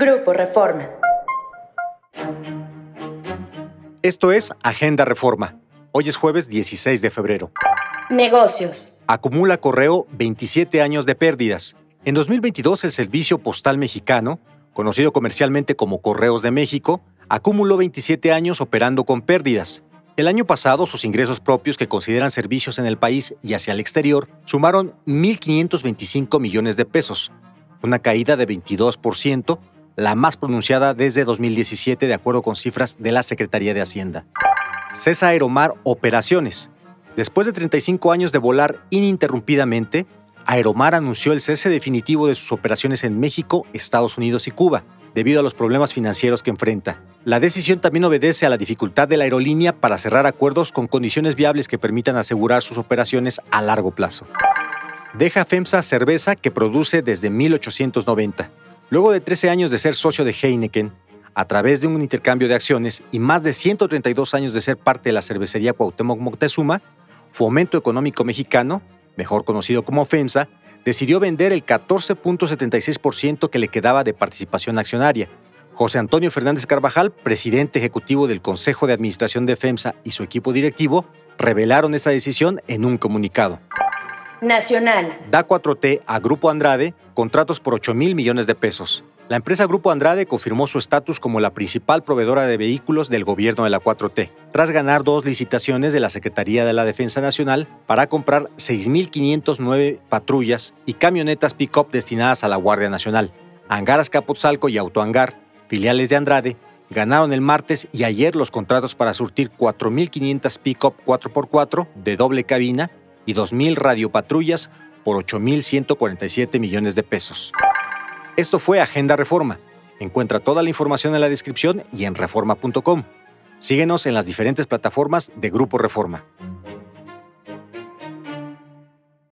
Grupo Reforma. Esto es Agenda Reforma. Hoy es jueves 16 de febrero. Negocios. Acumula correo 27 años de pérdidas. En 2022 el Servicio Postal Mexicano, conocido comercialmente como Correos de México, acumuló 27 años operando con pérdidas. El año pasado, sus ingresos propios que consideran servicios en el país y hacia el exterior sumaron 1.525 millones de pesos, una caída de 22%, la más pronunciada desde 2017 de acuerdo con cifras de la Secretaría de Hacienda. Cesa Aeromar Operaciones. Después de 35 años de volar ininterrumpidamente, Aeromar anunció el cese definitivo de sus operaciones en México, Estados Unidos y Cuba, debido a los problemas financieros que enfrenta. La decisión también obedece a la dificultad de la aerolínea para cerrar acuerdos con condiciones viables que permitan asegurar sus operaciones a largo plazo. Deja FEMSA cerveza que produce desde 1890. Luego de 13 años de ser socio de Heineken, a través de un intercambio de acciones y más de 132 años de ser parte de la cervecería Cuauhtémoc Moctezuma, Fomento Económico Mexicano, mejor conocido como FEMSA, decidió vender el 14.76% que le quedaba de participación accionaria, José Antonio Fernández Carvajal, presidente ejecutivo del Consejo de Administración de FEMSA y su equipo directivo, revelaron esta decisión en un comunicado. Nacional. Da 4T a Grupo Andrade contratos por 8 mil millones de pesos. La empresa Grupo Andrade confirmó su estatus como la principal proveedora de vehículos del gobierno de la 4T, tras ganar dos licitaciones de la Secretaría de la Defensa Nacional para comprar 6.509 patrullas y camionetas pick-up destinadas a la Guardia Nacional. Angaras Capotzalco y Autoangar filiales de Andrade, ganaron el martes y ayer los contratos para surtir 4.500 pick-up 4x4 de doble cabina y 2.000 radiopatrullas por 8.147 millones de pesos. Esto fue Agenda Reforma. Encuentra toda la información en la descripción y en reforma.com. Síguenos en las diferentes plataformas de Grupo Reforma.